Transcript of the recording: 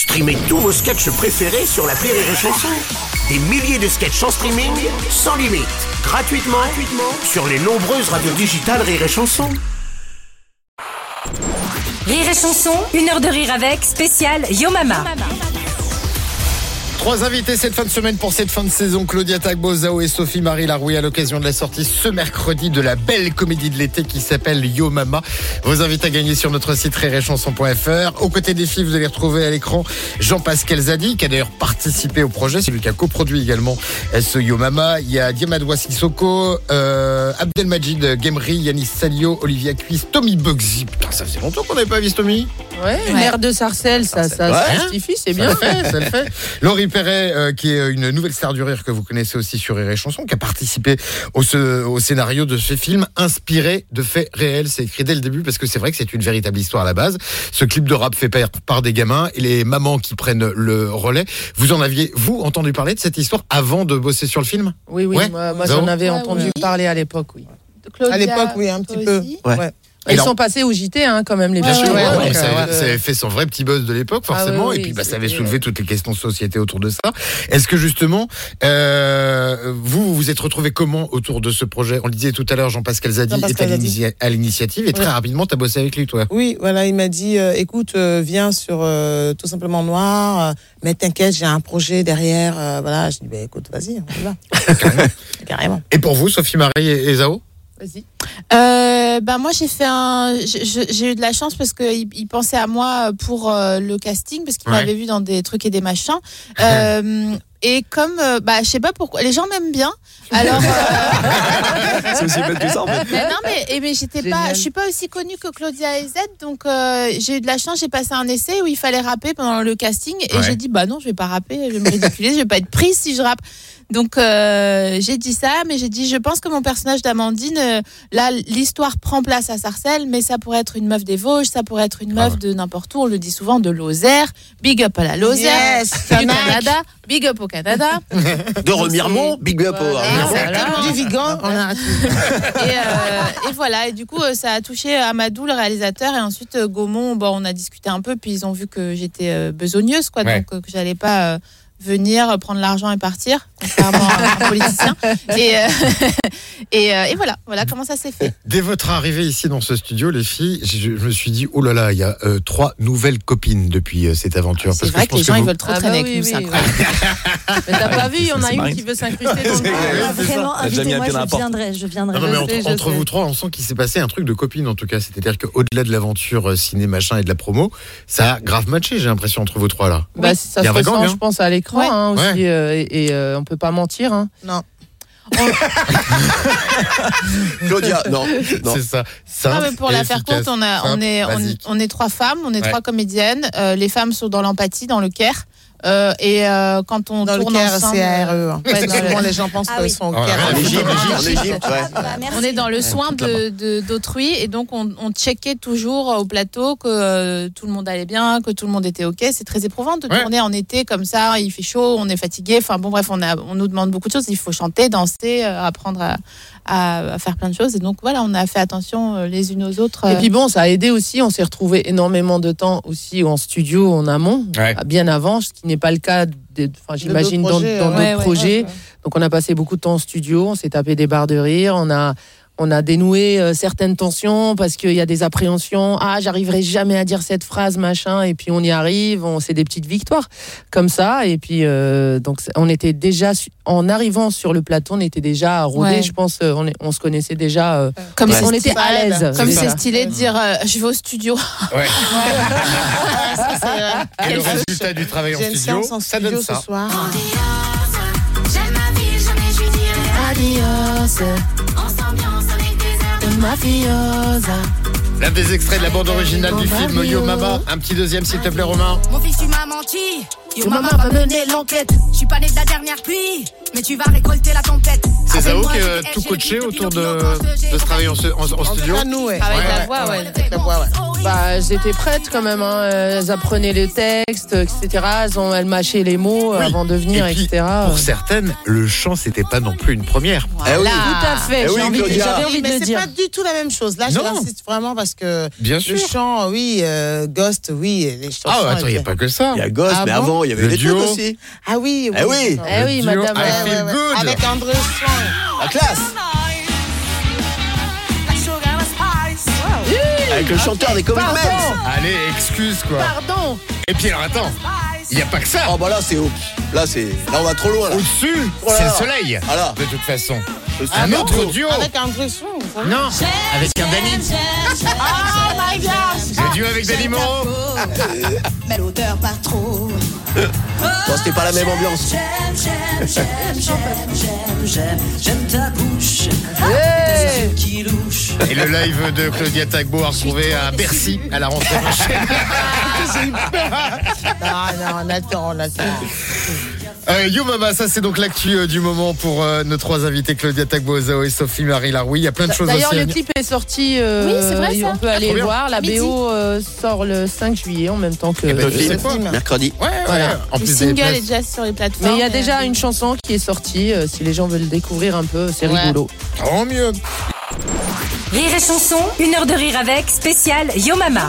Streamez tous vos sketchs préférés sur la Rire et Chanson. Des milliers de sketchs en streaming, sans limite, gratuitement, gratuitement sur les nombreuses radios digitales Rire et Chanson. Rire et chanson, une heure de rire avec, spécial Yo Mama. Trois invités cette fin de semaine pour cette fin de saison. Claudia Tagbo, Zao et Sophie Marie Larouille à l'occasion de la sortie ce mercredi de la belle comédie de l'été qui s'appelle Yo Mama. Vos invités à gagner sur notre site réréchanson.fr. Aux côtés des filles, vous allez retrouver à l'écran Jean-Pascal Zadi qui a d'ailleurs participé au projet. C'est lui qui a coproduit également ce Yo Mama. Il y a Diamadwa Sissoko, euh, Abdelmajid Gemri, Yanis Salio, Olivia Cuisse, Tommy Bugsy. Putain, ça faisait longtemps qu'on n'avait pas vu Tommy. Ouais, maire de Sarcelles, ça, ça, Ouais. se justifie, c'est bien. Fait, ça le fait. Laurie Perret, euh, qui est une nouvelle star du rire que vous connaissez aussi sur Rire et Chanson, qui a participé au, ce- au scénario de ce film inspiré de faits réels. C'est écrit dès le début parce que c'est vrai que c'est une véritable histoire à la base. Ce clip de rap fait par, par des gamins et les mamans qui prennent le relais. Vous en aviez, vous, entendu parler de cette histoire avant de bosser sur le film? Oui, oui, Ouais. moi, j'en avais Ouais, entendu oui. parler à l'époque, oui. Claudia, à l'époque, oui, un petit peu. Ouais. Ils alors- sont passés au JT, hein, quand même, les Bien sûr, Ouais, ouais, donc ça, euh, avait, ça avait fait son vrai petit buzz de l'époque, Ah forcément, oui, et puis bah, ça avait soulevé toutes les questions de société autour de ça. Est-ce que justement, euh, vous, vous vous êtes retrouvé comment autour de ce projet? On le disait tout à l'heure, Jean-Pascal Zadi est Jean-Pascal à l'initia- à l'initiative, et très Ouais. rapidement, tu as bossé avec lui, toi. Oui, voilà, il m'a dit, euh, écoute, euh, viens sur euh, tout simplement Noir, euh, mais t'inquiète, j'ai un projet derrière. euh, voilà, je dis, bah, écoute, vas-y, on y va. Carrément. Et pour vous, Sophie Marie et, et Zao? Vas-y. Euh, ben moi j'ai fait un j'ai eu de la chance parce qu'il il pensait à moi pour euh, le casting parce qu'il Ouais. m'avait vu dans des trucs et des machins Euh, et comme bah je sais pas pourquoi les gens m'aiment bien alors euh, C'est aussi bête que ça en fait. mais non mais, et mais j'étais pas je suis pas aussi connue que Claudia et Z donc euh, j'ai eu de la chance j'ai passé un essai où il fallait rapper pendant le casting et Ouais. j'ai dit bah non je vais pas rapper je vais me ridiculiser je vais pas être prise si je rappe donc euh, j'ai dit ça mais j'ai dit je pense que mon personnage d'Amandine euh, là l'histoire prend place à Sarcelles mais ça pourrait être une meuf des Vosges ça pourrait être une Ah meuf ouais. de n'importe où. On le dit souvent de Lozère. Big up à la Lozère. Yes, du. Canada. Big up au Canada. De Remiremont, big up au Voilà. Du Vigan, on a et, euh, et voilà, et du coup, ça a touché Amadou, le réalisateur, et ensuite Gaumont, bon, on a discuté un peu, puis ils ont vu que j'étais besogneuse, quoi, Ouais. donc que j'allais pas euh, venir, prendre l'argent et partir, contrairement à un politicien. Et, euh, et, euh, et voilà, voilà comment ça s'est fait. Dès votre arrivée ici dans ce studio, les filles, je, je me suis dit, oh là là, il y a euh, trois nouvelles copines depuis euh, cette aventure. C'est vrai je que les gens, ils vous- veulent trop Ah traîner bah avec oui, nous, c'est oui. Mais t'as pas vu, il y en a une qui veut s'incruster dans le. Vraiment, invitez-moi, je viendrai, je viendrai. Ah non, mais Je entre, vous trois, on sent qu'il s'est passé un truc de copine en tout cas. C'est-à-dire qu'au-delà de l'aventure ciné, machin et de la promo, ça a grave matché, j'ai l'impression, entre vous trois là. Bah, ça Il y a se ressent, hein. je pense, à l'écran hein, aussi. Et on peut pas mentir. Hein. Non. Claudia, non. non. C'est ça. Non, mais pour la faire courte, on, a, on, est, on, est trois femmes, on est Ouais. trois comédiennes. Euh, les femmes sont dans l'empathie, dans le care. Euh, et euh, quand on Dans le tourne Caire, ensemble, c'est ARE. hein. Ouais, le- les gens pensent Ah qu'ils sont au Ah, En Égypte, Ah, en Égypte, ouais. Bah. On est dans le soin de- de- d'autrui et donc on, on checkait toujours au plateau que euh, tout le monde allait bien, que tout le monde était ok. C'est très éprouvant de Ouais. tourner en été comme ça, il fait chaud, on est fatigué. Enfin bon bref, on, a, on nous demande beaucoup de choses. Il faut chanter, danser, euh, apprendre à, à- à faire plein de choses. Et donc voilà, on a fait attention euh, les unes aux autres. Et euh. puis bon, ça a aidé aussi. On s'est retrouvé énormément de temps aussi en studio, en amont, Ouais. bien avant, ce qui n'est pas le cas, j'imagine, dans projets, dans euh, d'autres ouais, ouais, projets. ouais, ouais. Donc on a passé beaucoup de temps en studio, on s'est tapé des barres de rire, on a on a dénoué euh, certaines tensions parce qu'il y a des appréhensions. Ah, j'arriverai jamais à dire cette phrase, machin. Et puis on y arrive. On c'est des petites victoires comme ça. Et puis euh, donc on était déjà en arrivant sur le plateau, on était déjà rodé. Ouais. Je pense euh, on, est- on se connaissait déjà. euh, Comme on c'est était à l'aise. Comme c'est stylé de dire euh, je vais au studio. Ouais. Ça, c'est, euh, Et le résultat du travail en studio, en ça donne ce soir. J'aime ma vie, jamais je dirai adios. Mafiosa. L'un des extraits de la bande originale du film Yo Mama. Un petit deuxième, s'il te plaît, Romain. Mon fils, tu m'as menti. Yo, maman va mener l'enquête. Je suis pas né de la dernière pluie, mais tu vas récolter la tempête. C'est Zao qui a tout coaché autour de, ce travail en, en- en studio. À nous, ouais. Avec Ouais, la ouais. voix, ouais. Avec la voix, ouais. Bah, elles étaient prêtes quand même. hein. Elles apprenaient les textes, etc. Elles, ont, elles mâchaient les mots Oui. avant de venir, Et puis, etc. Pour certaines, le chant, c'était pas non plus une première. Eh oui. Tout à fait. Eh j'ai oui, envie- envie de mais c'est dire. pas du tout la même chose. Là, Non. j'insiste vraiment parce que Bien le sûr. chant, oui, euh, Ghost, oui, les chansons. Ah, attends, il n'y a pas que ça. Il y a Ghost, Ah mais bon avant, il y avait Le les duo. aussi. Ah oui, Eh oui. Eh oui, duo madame. Avec André Swan. La classe le chanteur des. Men Allez, excuse quoi. Pardon. Et puis alors attends, il n'y a pas que ça. Oh bah là c'est haut. Là c'est. Là on va trop loin là. Au-dessus, Oh c'est le soleil. Voilà. De toute façon. Ah Un bon autre duo. Avec André Swan. vous savez. Non, avec un Dani. Oh my god Le duo avec Dani Moreau. Mais l'odeur pas trop. Bon c'était pas la même ambiance. J'aime, j'aime, j'aime, j'aime, j'aime, j'aime, j'aime ta bouche. Hey. Tes yeux qui louchent. Et le live de Claudia Tagbo à retrouver à Bercy à la rentrée prochaine. Non, non, on attend, on attend. Euh, Yo Mama, ça c'est donc l'actu euh, du moment pour euh, nos trois invités Claudia Tagbo, Zao et Sophie Marie Laroui. Il y a plein de choses D'ailleurs, aussi. à le clip est sorti. euh, Oui, c'est vrai, ça. On peut aller le bien. voir. La Midi. BO euh, sort le 5 juillet en même temps que. Le tu sais film, quoi mercredi. Ouais, ouais. Voilà. En Le plus des single est déjà sur les plateformes. Mais il y a déjà euh, une chanson qui est sortie. euh, si les gens veulent découvrir un peu, c'est Ouais. rigolo. Tant mieux. Rire et chanson, une heure de rire avec, spécial Yo Mama.